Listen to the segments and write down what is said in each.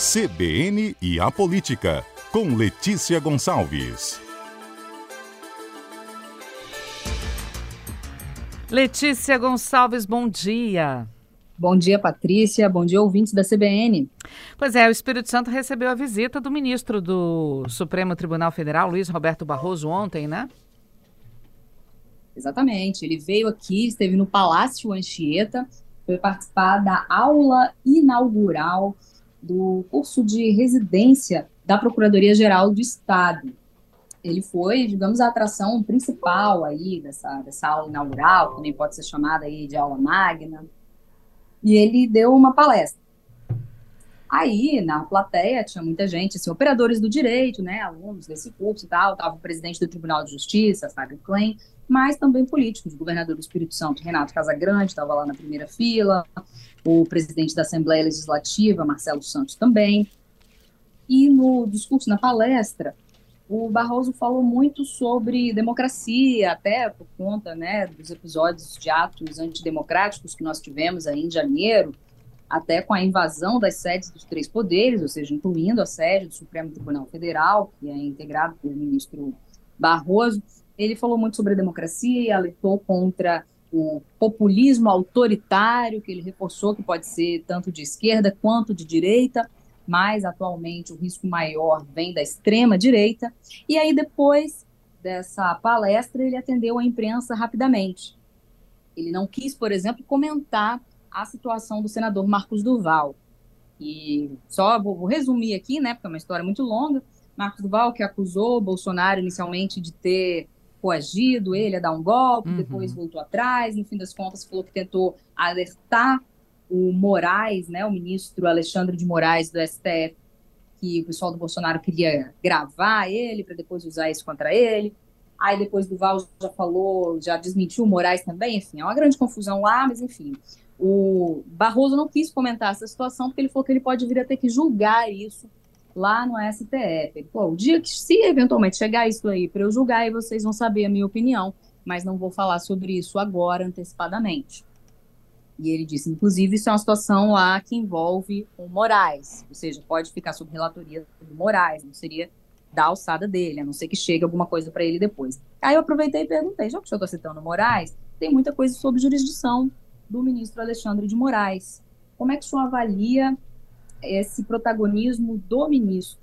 CBN e a Política, com Letícia Gonçalves. Letícia Gonçalves, bom dia. Bom dia, Patrícia. Bom dia, ouvintes da CBN. Pois é, o Espírito Santo recebeu a visita do ministro do Supremo Tribunal Federal, Luiz Roberto Barroso, ontem, né? Exatamente. Ele veio aqui, esteve no Palácio Anchieta, foi participar da aula inaugural do curso de residência da Procuradoria-Geral do Estado. Ele foi, digamos, a atração principal aí dessa, dessa aula inaugural, também pode ser chamada aí de aula magna, e ele deu uma palestra. Aí, na plateia, tinha muita gente, assim, operadores do direito, né, alunos desse curso e tal, estava o presidente do Tribunal de Justiça, Fábio Klein, mas também políticos, o governador do Espírito Santo, Renato Casagrande, estava lá na primeira fila, o presidente da Assembleia Legislativa, Marcelo Santos, também. E no discurso, na palestra, o Barroso falou muito sobre democracia, até por conta né, dos episódios de atos antidemocráticos que nós tivemos aí em janeiro, até com a invasão das sedes dos três poderes, ou seja, incluindo a sede do Supremo Tribunal Federal, que é integrado pelo ministro Barroso. Ele falou muito sobre a democracia e alertou contra o populismo autoritário, que ele reforçou que pode ser tanto de esquerda quanto de direita, mas atualmente o risco maior vem da extrema direita. E aí, depois dessa palestra, ele atendeu a imprensa rapidamente. Ele não quis, por exemplo, comentar a situação do senador Marcos Duval. E só vou, vou resumir aqui, né, porque é uma história muito longa. Marcos Duval, que acusou Bolsonaro inicialmente de ter coagido ele a dar um golpe, uhum. depois voltou atrás, no fim das contas falou que tentou alertar o Moraes, né, o ministro Alexandre de Moraes do STF, que o pessoal do Bolsonaro queria gravar ele para depois usar isso contra ele. Aí depois do Val já falou, já desmentiu o Moraes também, enfim, é uma grande confusão lá, mas enfim. O Barroso não quis comentar essa situação porque ele falou que ele pode vir a ter que julgar isso lá no STF. Pô, o dia que, se eventualmente chegar isso aí para eu julgar, aí vocês vão saber a minha opinião, mas não vou falar sobre isso agora, antecipadamente. E ele disse, inclusive, isso é uma situação lá que envolve o Moraes, ou seja, pode ficar sob relatoria do Moraes, não seria da alçada dele, a não ser que chegue alguma coisa para ele depois. Aí eu aproveitei e perguntei, já que o senhor está citando Moraes, tem muita coisa sobre jurisdição do ministro Alexandre de Moraes. Como é que o senhor avalia esse protagonismo do ministro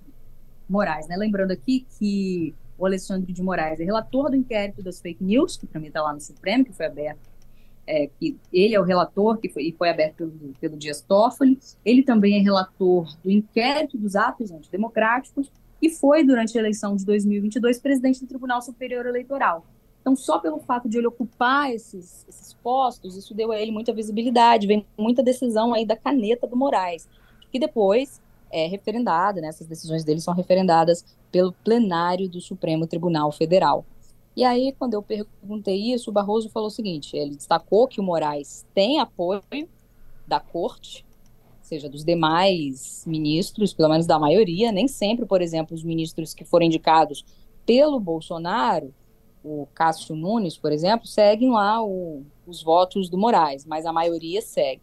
Moraes, né? Lembrando aqui que o Alexandre de Moraes é relator do inquérito das fake news, que para mim está lá no Supremo, que foi aberto, é, que ele é o relator, que foi, e foi aberto pelo, pelo Dias Toffoli. Ele também é relator do inquérito dos atos antidemocráticos e foi, durante a eleição de 2022, presidente do Tribunal Superior Eleitoral. Então, só pelo fato de ele ocupar esses, esses postos, isso deu a ele muita visibilidade, vem muita decisão aí da caneta do Moraes que depois é referendada, né, essas decisões dele são referendadas pelo plenário do Supremo Tribunal Federal. E aí, quando eu perguntei isso, o Barroso falou o seguinte: ele destacou que o Moraes tem apoio da corte, seja dos demais ministros, pelo menos da maioria, nem sempre, por exemplo, os ministros que foram indicados pelo Bolsonaro, o Cássio Nunes, por exemplo, seguem lá o, os votos do Moraes, mas a maioria segue.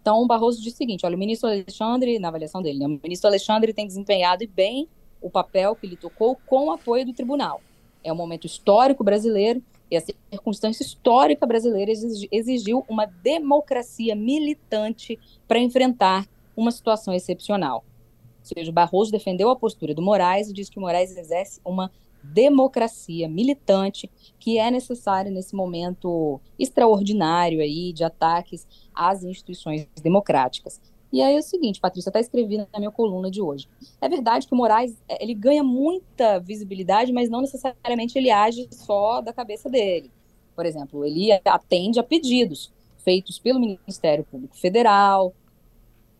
Então, o Barroso disse o seguinte: olha, o ministro Alexandre, na avaliação dele, né, o ministro Alexandre tem desempenhado bem o papel que lhe tocou com o apoio do tribunal. É um momento histórico brasileiro e a circunstância histórica brasileira exigiu uma democracia militante para enfrentar uma situação excepcional. Ou seja, o Barroso defendeu a postura do Moraes e disse que o Moraes exerce uma democracia militante que é necessária nesse momento extraordinário aí de ataques às instituições democráticas. E aí é o seguinte, Patrícia, está escrevendo na minha coluna de hoje. É verdade que o Moraes é, ele ganha muita visibilidade, mas não necessariamente ele age só da cabeça dele. Por exemplo, ele atende a pedidos feitos pelo Ministério Público Federal,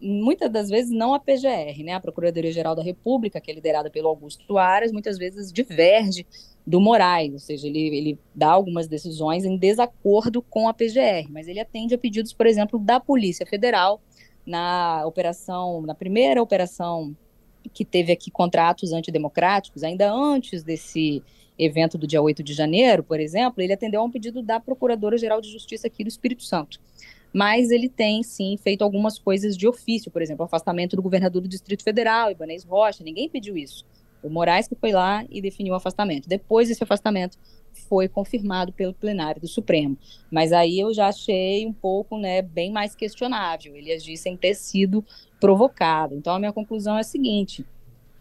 muitas das vezes não a PGR, né, a Procuradoria-Geral da República, que é liderada pelo Augusto Aras, muitas vezes diverge do Moraes, ou seja, ele, ele dá algumas decisões em desacordo com a PGR, mas ele atende a pedidos, por exemplo, da Polícia Federal na operação, na primeira operação que teve aqui contratos antidemocráticos, ainda antes desse evento do dia 8 de janeiro, por exemplo, ele atendeu a um pedido da Procuradora-Geral de Justiça aqui do Espírito Santo mas ele tem sim feito algumas coisas de ofício, por exemplo, afastamento do governador do Distrito Federal, Ibanez Rocha, ninguém pediu isso. O Moraes que foi lá e definiu o afastamento. Depois desse afastamento foi confirmado pelo plenário do Supremo. Mas aí eu já achei um pouco, né, bem mais questionável. Ele agir sem ter sido provocado. Então a minha conclusão é a seguinte: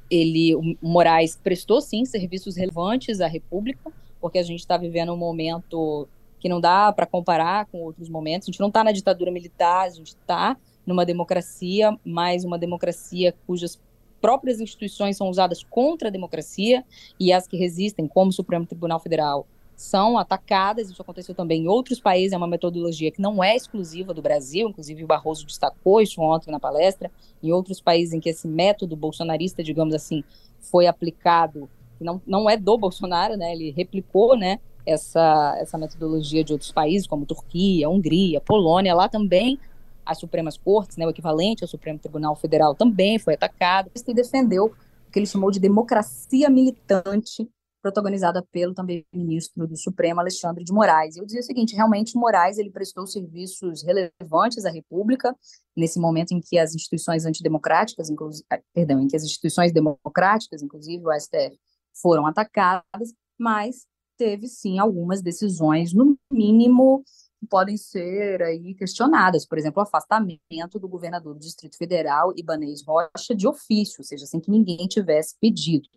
ele, o Moraes prestou sim serviços relevantes à República, porque a gente está vivendo um momento que não dá para comparar com outros momentos. A gente não está na ditadura militar, a gente está numa democracia, mas uma democracia cujas próprias instituições são usadas contra a democracia e as que resistem, como o Supremo Tribunal Federal, são atacadas. Isso aconteceu também em outros países. É uma metodologia que não é exclusiva do Brasil. Inclusive, o Barroso destacou isso ontem na palestra. Em outros países em que esse método bolsonarista, digamos assim, foi aplicado, não, não é do Bolsonaro, né? Ele replicou, né? Essa, essa metodologia de outros países, como Turquia, Hungria, Polônia, lá também as Supremas Cortes, né, o equivalente ao Supremo Tribunal Federal, também foi atacado. E defendeu o que ele chamou de democracia militante, protagonizada pelo também ministro do Supremo, Alexandre de Moraes. E eu dizia o seguinte, realmente Moraes ele prestou serviços relevantes à República, nesse momento em que as instituições antidemocráticas, ah, perdão, em que as instituições democráticas, inclusive o STF, foram atacadas, mas teve sim algumas decisões, no mínimo, que podem ser aí questionadas. Por exemplo, o afastamento do governador do Distrito Federal, Ibanez Rocha, de ofício, ou seja, sem que ninguém tivesse pedido.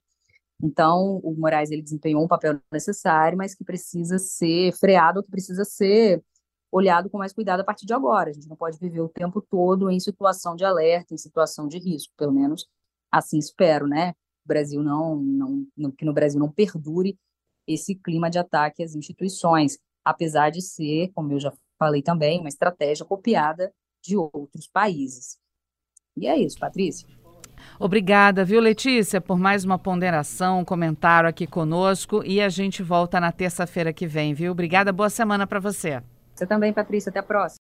Então, o Moraes ele desempenhou um papel necessário, mas que precisa ser freado, que precisa ser olhado com mais cuidado a partir de agora. A gente não pode viver o tempo todo em situação de alerta, em situação de risco, pelo menos assim espero, né? O Brasil não, não, que no Brasil não perdure esse clima de ataque às instituições, apesar de ser, como eu já falei também, uma estratégia copiada de outros países. E é isso, Patrícia. Obrigada, viu, Letícia, por mais uma ponderação, um comentário aqui conosco e a gente volta na terça-feira que vem, viu? Obrigada, boa semana para você. Você também, Patrícia, até a próxima.